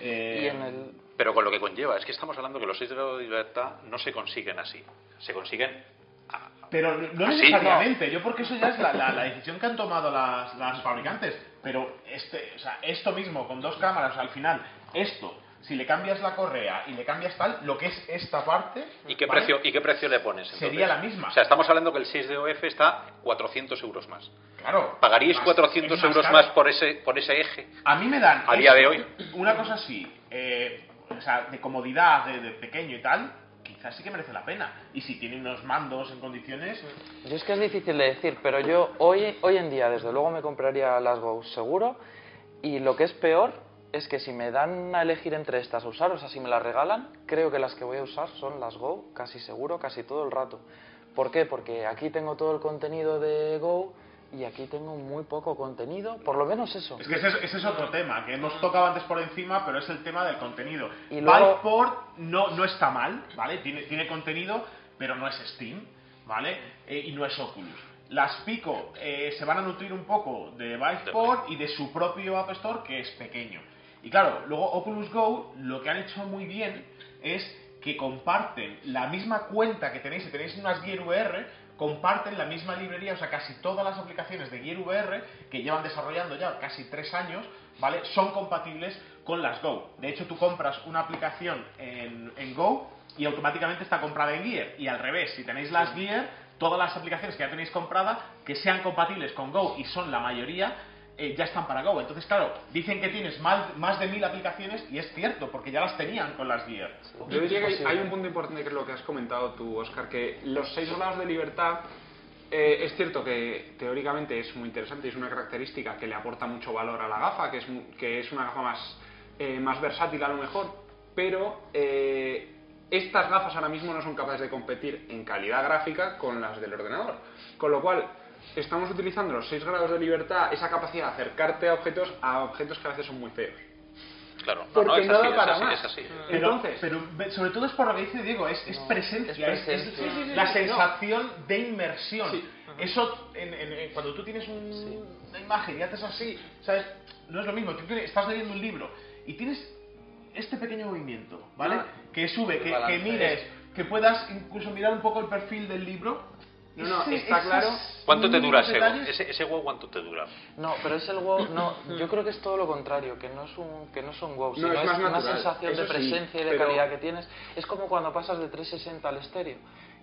eh, Y en el... Pero con lo que conlleva, es que estamos hablando que los seis grados de libertad no se consiguen así. Se consiguen Pero no necesariamente, yo porque eso ya es la, la- la decisión que han tomado las, las fabricantes. Pero este, o sea, esto mismo, con dos cámaras, al final, esto, si le cambias la correa y le cambias tal, lo que es esta parte. ¿Y qué, ¿vale? precio, ¿Y qué precio le pones? entonces? Sería la misma. O sea, estamos hablando que el 6 de OF está 400 euros más. Claro. ¿Pagaríais Más- 400 es euros caro. más por ese, por ese eje? A mí me dan. A día de hoy. Una cosa así, eh, o sea, de comodidad, de, de pequeño y tal, quizás sí que merece la pena. Y si tiene unos mandos en condiciones. Yo es que es difícil de decir, pero yo hoy, hoy en día desde luego me compraría las Go seguro y lo que es peor es que si me dan a elegir entre estas a usar, o sea, si me las regalan, creo que las que voy a usar son las Go, casi seguro, casi todo el rato. ¿Por qué? Porque aquí tengo todo el contenido de Go y aquí tengo muy poco contenido, por lo menos eso. Es que ese es, ese es otro tema, que hemos tocado antes por encima, pero es el tema del contenido. Y luego- Valveport no, no está mal, ¿vale? Tiene, tiene contenido, pero no es Steam, ¿vale? Eh, y no es Oculus. Las Pico eh, se van a nutrir un poco de Valveport y de su propio App Store, que es pequeño. Y claro, luego Oculus Go lo que han hecho muy bien es que comparten la misma cuenta que tenéis, si tenéis unas Gear VR, comparten la misma librería, o sea, casi todas las aplicaciones de Gear VR que llevan desarrollando ya casi tres años, ¿vale? Son compatibles con las Go. De hecho, tú compras una aplicación en, en Go y automáticamente está comprada en Gear. Y al revés, si tenéis las Gear, todas las aplicaciones que ya tenéis compradas, que sean compatibles con Go, y son la mayoría, eh, ya están para Go. Entonces, claro, dicen que tienes más, más de mil aplicaciones y es cierto, porque ya las tenían con las Gear. Yo diría que hay, un punto importante que es lo que has comentado tú, Oscar, que los 6 grados de libertad eh, es cierto que teóricamente es muy interesante y es una característica que le aporta mucho valor a la gafa, que es, mu- que es una gafa más, eh, más versátil a lo mejor, pero eh, estas gafas ahora mismo no son capaces de competir en calidad gráfica con las del ordenador. Con lo cual, estamos utilizando los 6 grados de libertad, esa capacidad de acercarte a objetos, a objetos que a veces son muy feos. Claro, no, Porque no, es no da así, para así, más. es así. Pero, Entonces- pero sobre todo es por lo que dice Diego, es, es presencia, es es, presencia. es Sí, sí, sí, la sí, sensación de inmersión. Sí. Eso, en- en- en- cuando tú tienes un- una imagen y haces así, ¿sabes? No es lo mismo, tú tienes- estás leyendo un libro y tienes este pequeño movimiento, ¿vale? Ah. que sube, que, que mires, que puedas incluso mirar un poco el perfil del libro. No, no, está claro. ¿Cuánto te dura ese detalles- ¿Ese, ese Go cuánto te dura? No, pero es el WoW, no, yo creo que es todo lo contrario, que no es un, que no son WoW, No, sino es es, más una natural, sensación de sí, presencia y de pero- calidad que tienes. Es como cuando pasas de 360 al estéreo,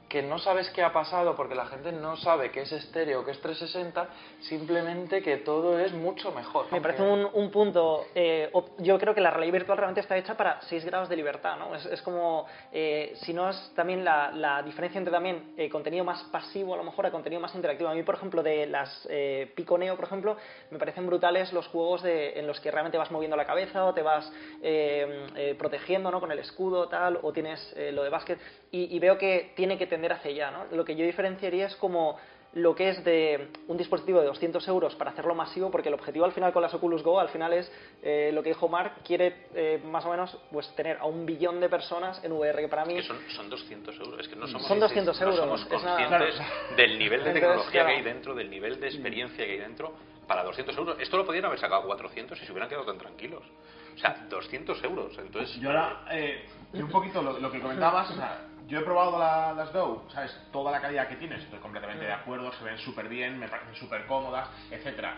que no sabes qué ha pasado porque la gente no sabe que es estéreo, que es 360, simplemente que todo es mucho mejor. Me parece un, un punto. eh, yo creo que la realidad virtual realmente está hecha para 6 grados de libertad, ¿no? Es, es como. eh, si no es también la, la diferencia entre también eh, contenido más pasivo, a lo mejor, a contenido más interactivo. A mí, por ejemplo, de las eh, Pico Neo, por ejemplo, me parecen brutales los juegos de, en los que realmente vas moviendo la cabeza o te vas eh, eh, protegiendo, ¿no? Con el escudo, tal, o tienes lo de básquet. Y, y veo que tiene que tender hacia allá, ¿no? Lo que yo diferenciaría es como lo que es de un dispositivo de 200 euros para hacerlo masivo, porque el objetivo al final con las Oculus Go, al final es eh, lo que dijo Mark, quiere eh, más o menos pues tener a un billón de personas en VR, que para mí... Que son, son 200 euros. Es que no somos, Son 200 no euros, somos es una- conscientes del nivel de Entonces, tecnología claro. que hay dentro, del nivel de experiencia que hay dentro para 200 euros. Esto lo podrían haber sacado a 400 y se hubieran quedado tan tranquilos. O sea, 200 euros. Entonces, Yo ahora, eh, y un poquito lo, lo que comentabas, o sea, yo he probado la- las Go, ¿sabes? Toda la calidad que tienen, estoy completamente de acuerdo, se ven súper bien, me parecen súper cómodas, etcétera.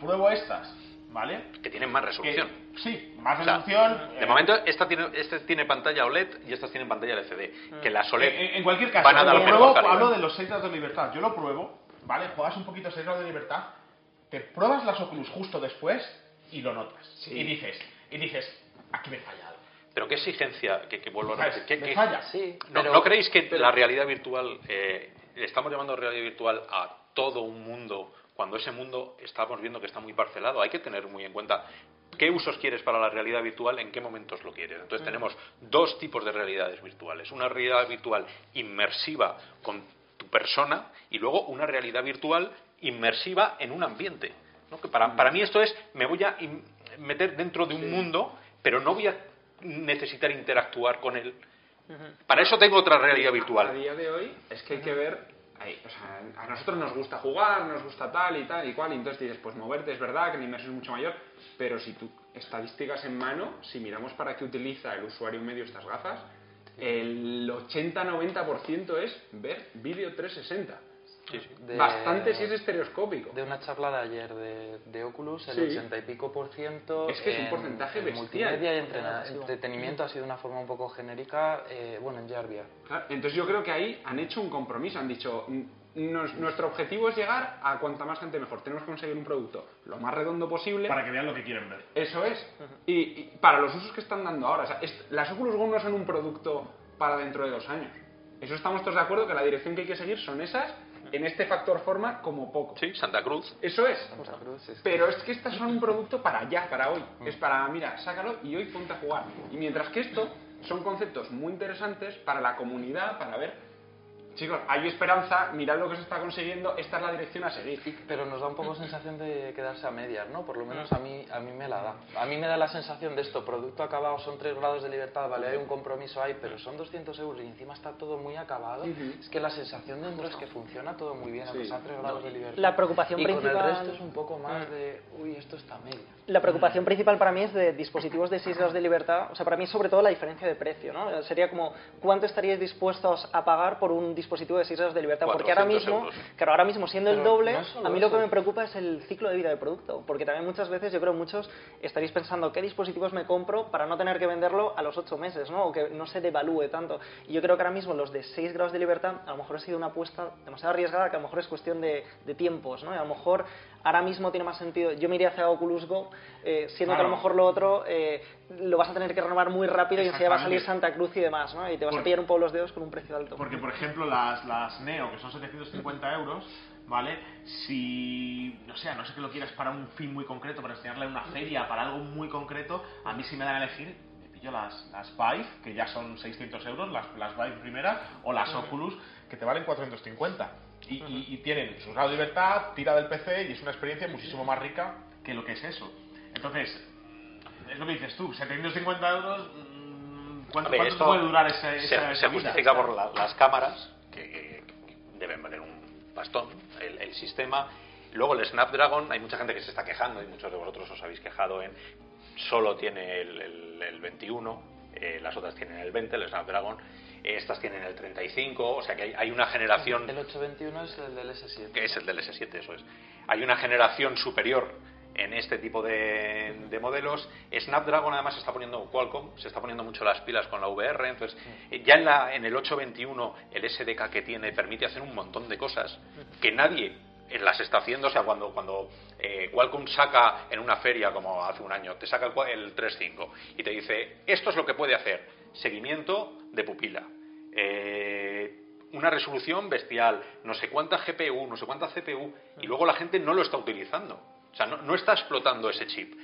Pruebo estas, ¿vale? Que tienen más Que- resolución. sí, más O sea, resolución. de eh, momento, esta tiene, este tiene pantalla OLED y estas tienen pantalla LCD. Que las OLED en- en cualquier caso, van a dar lo pruebo, hablo de los 6 grados de libertad. Yo lo pruebo, ¿vale? Juegas un poquito 6 grados de libertad, te pruebas las Oculus justo después y lo notas. Y dices, y dices, aquí me falla. Pero qué exigencia, que, que vuelvo a ¿Sabes? repetir. ¿qué- Me qué- falla. Sí, ¿No, pero- ¿no creéis que la realidad virtual, eh, estamos llamando realidad virtual a todo un mundo, cuando ese mundo estamos viendo que está muy parcelado? Hay que tener muy en cuenta qué usos quieres para la realidad virtual, en qué momentos lo quieres. Entonces tenemos dos tipos de realidades virtuales. Una realidad virtual inmersiva con tu persona y luego una realidad virtual inmersiva en un ambiente. ¿no? Que para, para mí esto es, me voy a in- meter dentro de un mundo, pero no voy a necesitar interactuar con él. Para eso tengo otra realidad A virtual. día de hoy es que hay que ver. ahí, o sea, a nosotros nos gusta jugar, nos gusta tal y tal y cual, y entonces dices, pues moverte es verdad que la inmersión es mucho mayor, pero si tú estadísticas en mano, si miramos para qué utiliza el usuario medio estas gafas, el 80-90% es ver vídeo 360. De- Bastante si es estereoscópico. De una charla de ayer de, de Oculus, el Sí. 80 y pico por ciento. Es que es un en- porcentaje en bestial. Multimedia y entretenimiento ha sido de una forma un poco genérica, eh, bueno, en Jarvia. Claro, Entonces yo creo que ahí han hecho un compromiso, han dicho, "N- nos- nuestro objetivo es llegar a cuanta más gente mejor, tenemos que conseguir un producto lo más redondo posible. Para que vean lo que quieren ver. Eso es. Y, y para los usos que están dando ahora, o sea, est- las Oculus Go no son un producto para dentro de dos años. Eso estamos todos de acuerdo que la dirección que hay que seguir son esas, en este factor forma como poco. Sí, Santa Cruz. Eso es. Santa Cruz, es Pero es que estas son un producto para ya, para hoy. Es para, mira, sácalo y hoy ponte a jugar. Y mientras que esto son conceptos muy interesantes para la comunidad, para ver, chicos, hay esperanza, mirad lo que se está consiguiendo, esta es la dirección a seguir. Pero nos da un poco sensación de quedarse a medias, ¿no? Por lo menos a mí, a mí me la da. A mí me da la sensación de esto, producto acabado, son 3 grados de libertad, vale, hay un compromiso ahí, pero son 200 euros y encima está todo muy acabado. Es que la sensación dentro es que funciona todo muy bien, aunque Sí. sean 3 grados de libertad. La preocupación y con el resto es un poco más de, uy, esto está a medias. La preocupación principal para mí es de dispositivos de 6 grados de libertad. O sea, para mí sobre todo la diferencia de precio, ¿no? Sería como, ¿cuánto estaríais dispuestos a pagar por un dispositivo de 6 grados de libertad? Porque ahora 400 mismo, euros. claro, ahora mismo siendo el doble, no es a mí lo que me preocupa es el ciclo de vida del producto. Porque también muchas veces, yo creo muchos estaréis pensando, ¿qué dispositivos me compro para no tener que venderlo a los 8 meses, ¿no? O que no se devalúe tanto. Y yo creo que ahora mismo los de 6 grados de libertad, a lo mejor ha sido una apuesta demasiado arriesgada, que a lo mejor es cuestión de, de tiempos, ¿no? Y a lo mejor ahora mismo tiene más sentido. Yo me iría hacia Oculus Go, eh, siendo que a lo mejor lo otro eh, lo vas a tener que renovar muy rápido y enseguida va a salir. Santa Cruz y demás, ¿no? Y te vas a pillar un poco los dedos con un precio alto. Porque, por ejemplo, las, las Neo, que son 750 euros, ¿vale? Si, no sé, a no sé que lo quieras para un fin muy concreto, para enseñarle en una feria, para algo muy concreto, a mí sí me dan a elegir, me pillo las, las Vive, que ya son 600 euros, las, las Vive primeras, o las Oculus, que te valen 450. Y, y- y tienen su grado de libertad, tira del PC y es una experiencia muchísimo más rica que lo que es eso. Entonces, es lo que dices tú, 750 euros, mm, ¿cuánto, ver, cuánto puede durar esa, se, esa, justifica por la- las cámaras, que, que deben valer un bastón, el, el sistema. Luego el Snapdragon, hay mucha gente que se está quejando, y muchos de vosotros os habéis quejado en solo tiene el, el- el 21, eh, las otras tienen el 20, el Snapdragon, estas tienen el 35, o sea que hay, hay una generación El 821 es el del S7. que es el del S7, eso es. Hay una generación superior en este tipo de, de modelos. Snapdragon además se está poniendo, Qualcomm se está poniendo mucho las pilas con la VR, entonces ya en, la, en el 821 el SDK que tiene permite hacer un montón de cosas que nadie las está haciendo, o sea, cuando, cuando eh, Qualcomm saca en una feria como hace un año, te saca el, el 3.5 y te dice, esto es lo que puede hacer, seguimiento de pupila, eh, una resolución bestial, no sé cuánta GPU, no sé cuánta CPU, y luego la gente no lo está utilizando. O sea, no, está explotando ese chip.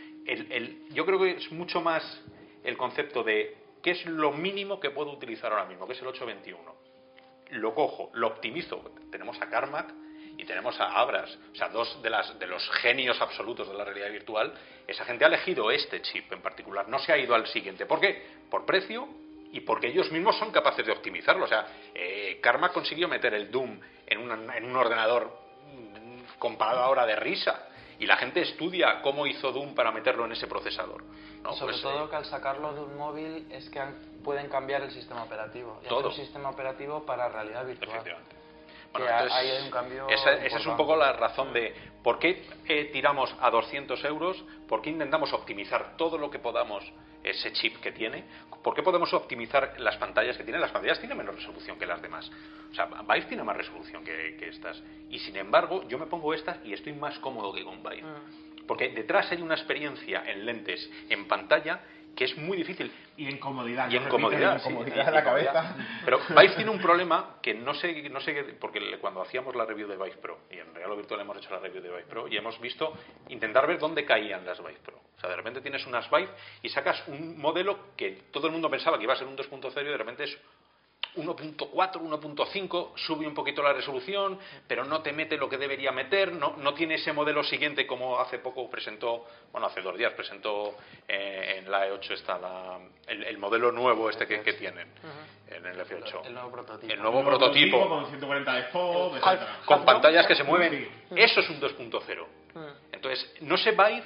Yo creo que es mucho más el concepto de qué es lo mínimo que puedo utilizar ahora mismo, que es el 821. Lo cojo, lo optimizo. Tenemos a Carmack y tenemos a Abras, o sea, dos de, las, de los genios absolutos de la realidad virtual. Esa gente ha elegido este chip en particular, no se ha ido al siguiente. ¿Por qué? Por precio y porque ellos mismos son capaces de optimizarlo. O sea, eh, Carmack consiguió meter el Doom en, una- en un ordenador mm, comparado ahora de risa y la gente estudia cómo hizo Doom para meterlo en ese procesador. ¿no? Sobre Pues, todo eh, que al sacarlo de un móvil es que han- pueden cambiar el sistema operativo. Y hacer un sistema operativo para realidad virtual. Efectivamente. Que Bueno, a- entonces, ahí hay un cambio esa, esa es un poco la razón de por qué eh, tiramos a 200 euros, por qué intentamos optimizar todo lo que podamos ese chip que tiene, por qué podemos optimizar las pantallas que tiene. Las pantallas tienen menos resolución que las demás. O sea, Vive tiene más resolución que, que estas. Y sin embargo, yo me pongo estas y estoy más cómodo que con Vive. Porque detrás hay una experiencia en lentes, en pantalla, que es muy difícil. Y en comodidad. Y en comodidad, en sí, la comodidad. cabeza. Pero Vive tiene un problema que no sé, no sé porque cuando hacíamos la review de Vive Pro, y en Real o Virtual hemos hecho la review de Vive Pro, y hemos visto intentar ver dónde caían las Vive Pro. O sea, de repente tienes unas Vive y sacas un modelo que todo el mundo pensaba que iba a ser un 2.0 y de repente es 1.4, 1.5, sube un poquito la resolución, pero no te mete lo que debería meter, no, no tiene ese modelo siguiente como hace poco presentó, bueno, hace dos días presentó eh, en la E8 está la, el, el modelo nuevo este que, que tienen en el F8. El nuevo prototipo. El nuevo prototipo Con 140 de. Half- con pantallas que se mueven. Sí. Eso es un 2.0. Mm. Entonces, no sé Vive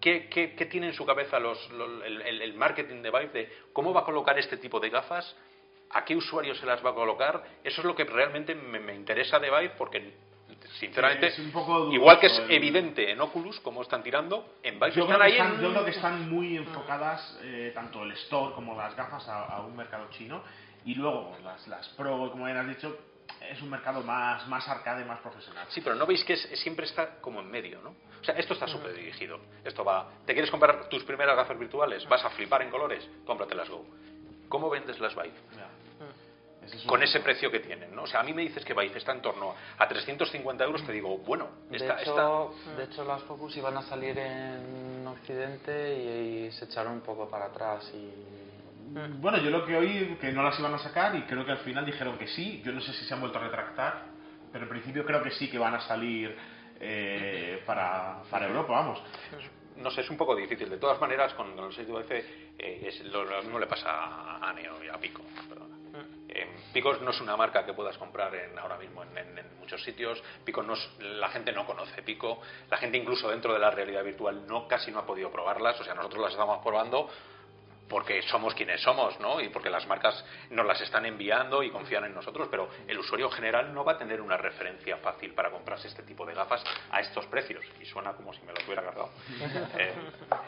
qué, qué- qué tiene en su cabeza los, lo- el, el- el marketing de Vive de cómo va a colocar este tipo de gafas, a qué usuario se las va a colocar. Eso es lo que realmente me, me interesa de Vive porque, sinceramente, dudoso igual que es el- evidente en Oculus cómo están tirando, en Vive Yo están creo, ahí están, en- yo creo que están muy enfocadas, eh, tanto el store como las gafas, a, a un mercado chino. Y luego las, las Pro, como bien has dicho, es un mercado más, más arcade, más profesional. Sí, pero no veis que es- siempre está como en medio, ¿no? O sea, esto está súper dirigido. Esto va. ¿Te quieres comprar tus primeras gafas virtuales? ¿Vas a flipar en colores? Cómpratelas Go. ¿Cómo vendes las Vive? Ya. Es Con ese precio que tienen, ¿no? O sea, a mí me dices que Vive está en torno a 350 euros, te digo, bueno, De está, hecho, de hecho, las Focus iban a salir en Occidente y, y se echaron un poco para atrás y Bueno, yo lo que oí que no las iban a sacar y creo que al final dijeron que sí. Yo no sé si se han vuelto a retractar, pero en principio creo que sí que van a salir eh, para, para Europa, vamos. no sé, es un poco difícil. De todas maneras, con, el 6 eh, es, lo, mismo le pasa a, Neo y a Pico. Eh, Pico no es una marca que puedas comprar en, ahora mismo en, en- en muchos sitios. Pico no es- la gente no conoce Pico. La gente incluso dentro de la realidad virtual no casi no ha podido probarlas. O sea, nosotros las estamos probando porque somos quienes somos, ¿no? Y porque las marcas nos las están enviando y confían en nosotros, pero el usuario general no va a tener una referencia fácil para comprarse este tipo de gafas a estos precios. Y suena como si me lo hubiera cargado. Eh,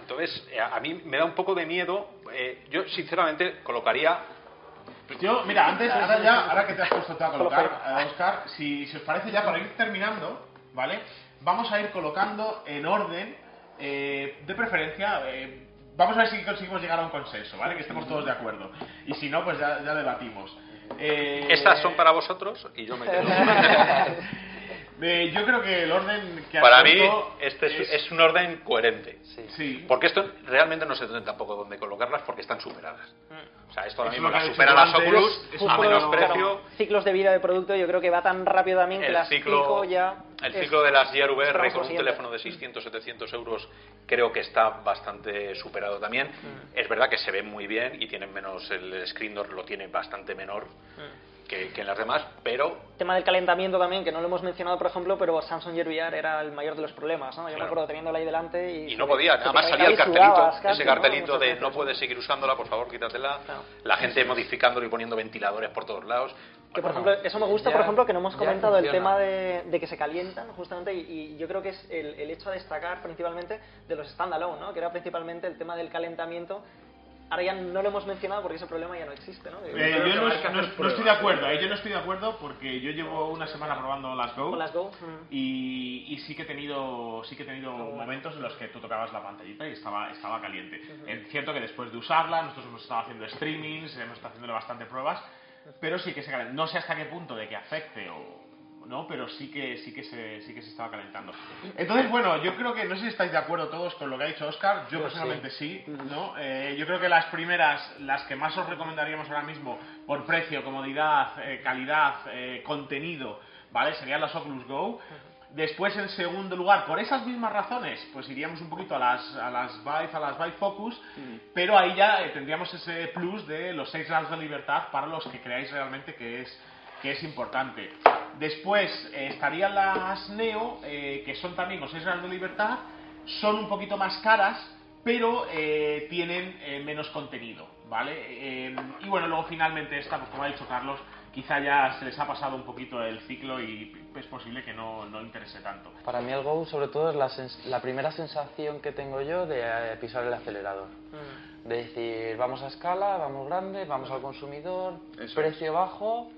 entonces, eh, a mí me da un poco de miedo. eh, yo, sinceramente, colocaría Yo, mira, antes, ahora ya, ahora que te has puesto tú a colocar, eh, Oscar, si, si os parece ya para ir terminando, ¿vale? Vamos a ir colocando en orden, eh, de preferencia, eh, vamos a ver si conseguimos llegar a un consenso, ¿vale? Que estemos todos de acuerdo. Y si no, pues ya, ya debatimos. Eh, Estas son para vosotros y yo me quedo. eh, yo creo que el orden que para mí, este es, es un orden coherente. sí. Sí. Porque esto realmente no se tiene tampoco dónde colocarlas porque están superadas. O sea, esto ahora mismo las supera las Oculus es a menos precio. Claro, ciclos de vida de producto yo creo que va tan rápido también que El las ciclo, ya el es- ciclo de las Gear VR con un teléfono de 600, 700 euros creo que está bastante superado también. Mm. Es verdad que se ve muy bien y tienen menos, el screen door lo tiene bastante menor Mm. Que, que en las demás, pero tema del calentamiento también, que no lo hemos mencionado, por ejemplo, pero Samsung Gear VR era el mayor de los problemas, ¿no? Yo me acuerdo teniéndola ahí delante y... y no podía. caía salía el cartelito, sudabas casi, ese ¿no? cartelito Muchas de no puedes seguir usándola, por favor, quítatela. Claro. La gente modificándolo y poniendo ventiladores por todos lados. Que por Bueno, ejemplo, eso me gusta, ya- por ejemplo, que no hemos comentado el tema de, de que se calientan, justamente, y, y yo creo que es el, el hecho a destacar principalmente de los standalone, ¿no? Que era principalmente el tema del calentamiento. Ahora ya no lo hemos mencionado porque ese problema ya no existe, ¿no? Eh, yo no, que no- no estoy de acuerdo, ¿eh? yo no estoy de acuerdo porque yo llevo una semana probando las Go. Las Go. Y, y sí que he tenido sí que he tenido momentos en los que tú tocabas la pantallita y estaba estaba caliente es cierto que después de usarla nosotros hemos estado haciendo streamings hemos estado haciéndole bastante pruebas pero sí que se calienta no sé hasta qué punto de que afecte o no pero sí que sí que se sí que se estaba calentando. Entonces bueno yo creo que no sé si estáis de acuerdo todos con lo que ha dicho Oscar yo personalmente sí, no Eh, yo creo que las primeras las que más os recomendaríamos ahora mismo por precio comodidad eh, calidad eh, contenido vale serían las Oculus Go. Después, en segundo lugar, por esas mismas razones, pues iríamos un poquito a las, a las Vive, a las Vive Focus, pero ahí ya eh, tendríamos ese plus de los 6 grados de libertad para los que creáis realmente que es, que es importante. Después eh, estarían las Neo, eh, que son también con 6 grados de libertad, son un poquito más caras, pero eh, tienen eh, menos contenido, ¿vale? Eh, y bueno, luego finalmente esta, pues como ha dicho Carlos, quizá ya se les ha pasado un poquito el ciclo y es posible que no, no interese tanto. Para mí el Go sobre todo es la, sens- la primera sensación que tengo yo de eh, pisar el acelerador. Mm. De decir, vamos a escala, vamos grande, vamos al consumidor, Eso precio bajo.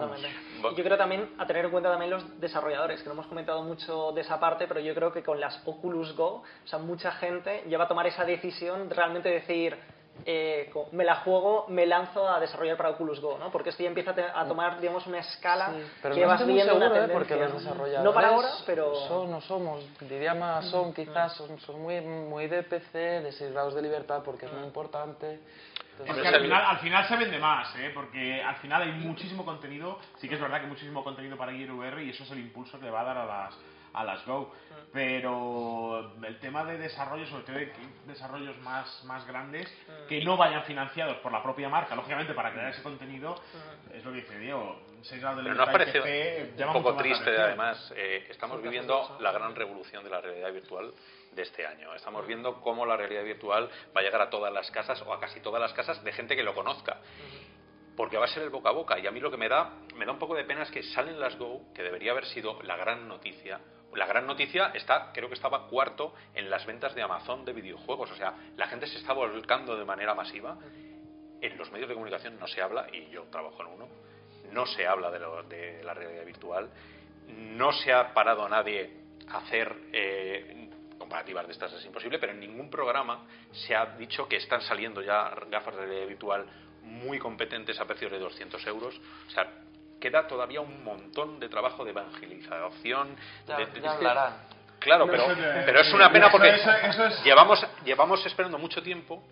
Totalmente. Vamos. Y yo creo también a tener en cuenta también los desarrolladores, que no hemos comentado mucho de esa parte, pero yo creo que con las Oculus Go, o sea, mucha gente ya va a tomar esa decisión de realmente decir, eh, co- me la juego, me lanzo a desarrollar para Oculus Go, ¿no? Porque esto ya empieza a tomar, digamos, una escala Pero que no vas viendo una seguro, ¿eh? tendencia. porque los ¿no? desarrolladores No para ahora, pero... son, no somos, diría más son quizás, son, son muy, muy de PC, de 6 grados de libertad porque es muy importante. Es Entonces, que es al final, al final se vende más, ¿eh? porque al final hay muchísimo contenido, sí que es verdad que hay muchísimo contenido para Gear VR y eso es el impulso que le va a dar a las, a las Go. Pero el tema de desarrollo, sobre todo de desarrollos más, más grandes, que no vayan financiados por la propia marca, lógicamente para crear ese contenido, es lo que dice Diego, 6 grados de Pero nos parece un poco triste, además, eh, estamos viviendo la gran revolución de la realidad virtual de este año. Estamos viendo cómo la realidad virtual va a llegar a todas las casas o a casi todas las casas de gente que lo conozca. Porque va a ser el boca a boca. Y a mí lo que me da, me da un poco de pena es que salen las Go, que debería haber sido la gran noticia. La gran noticia está, creo que estaba cuarto en las ventas de Amazon de videojuegos. O sea, la gente se está volcando de manera masiva. En los medios de comunicación no se habla, y yo trabajo en uno, no se habla de, lo- de la realidad virtual. No se ha parado nadie a hacer eh, comparativas de estas, es imposible, pero en ningún programa se ha dicho que están saliendo ya gafas de realidad virtual muy competentes a precios de 200 euros. O sea, queda todavía un montón de trabajo de evangelización. ya, de- de- ya hablarán. Claro, pero, pero es una pena eso- porque eso- eso es- llevamos, llevamos esperando mucho tiempo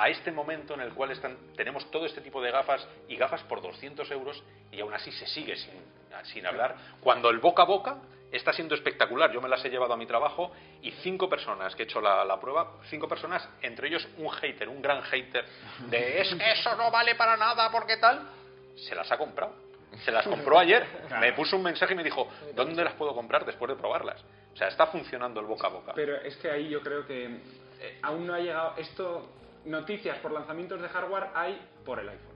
a este momento en el cual están, tenemos todo este tipo de gafas y gafas por 200 euros y aún así se sigue sin, sin hablar. Cuando el boca a boca está siendo espectacular. Yo me las he llevado a mi trabajo y cinco personas que he hecho la, la prueba, cinco personas, entre ellos un hater, un gran hater, de es que eso no vale para nada porque tal, se las ha comprado. Se las compró ayer. Me puso un mensaje y me dijo, ¿dónde las puedo comprar después de probarlas? O sea, está funcionando el boca a boca. Pero es que ahí yo creo que eh, aún no ha llegado esto. Noticias por lanzamientos de hardware hay por el iPhone.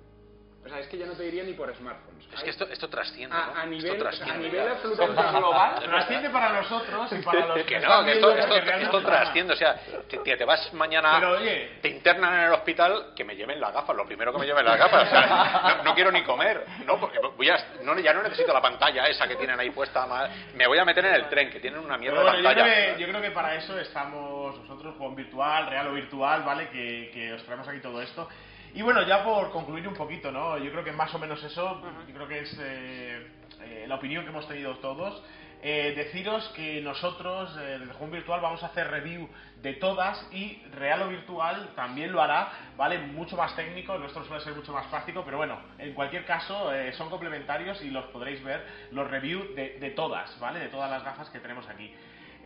O sea, es que ya no te diría ni por smartphones. Es que esto, esto trasciende, a, ¿no? a Esto nivel, a absolutamente global. Trasciende para nosotros y para los Que no, están que esto, esto, realmente- esto trasciende. O sea, te, te- vas mañana, Pero, oye. te internan en el hospital, que me lleven las gafas, lo primero que me lleven las gafas. O sea, no, no quiero ni comer. No, porque voy a, no, ya no necesito la pantalla esa que tienen ahí puesta. Me voy a meter en el tren, que tienen una mierda Pero de bueno, yo, pantalla. creo que, yo creo que para eso estamos nosotros, Juego Virtual, Real o Virtual, ¿vale? Que, que os traemos aquí todo esto. Y bueno, ya por concluir un poquito, ¿no? Yo creo que más o menos eso, yo creo que es eh, eh, la opinión que hemos tenido todos. Eh, deciros que nosotros, eh, desde Juego Virtual, vamos a hacer review de todas y Real o Virtual también lo hará, ¿vale? Mucho más técnico, el nuestro suele ser mucho más práctico, pero bueno, en cualquier caso eh, son complementarios y los podréis ver, los reviews de, de todas, ¿vale? De todas las gafas que tenemos aquí.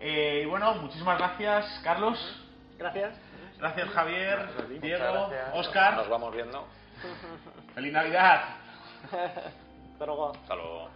Y bueno, muchísimas gracias, Carlos. Gracias. Gracias, Javier, Diego, gracias. Oscar. Nos vamos viendo. ¡Feliz Navidad! Hasta luego. Hasta luego.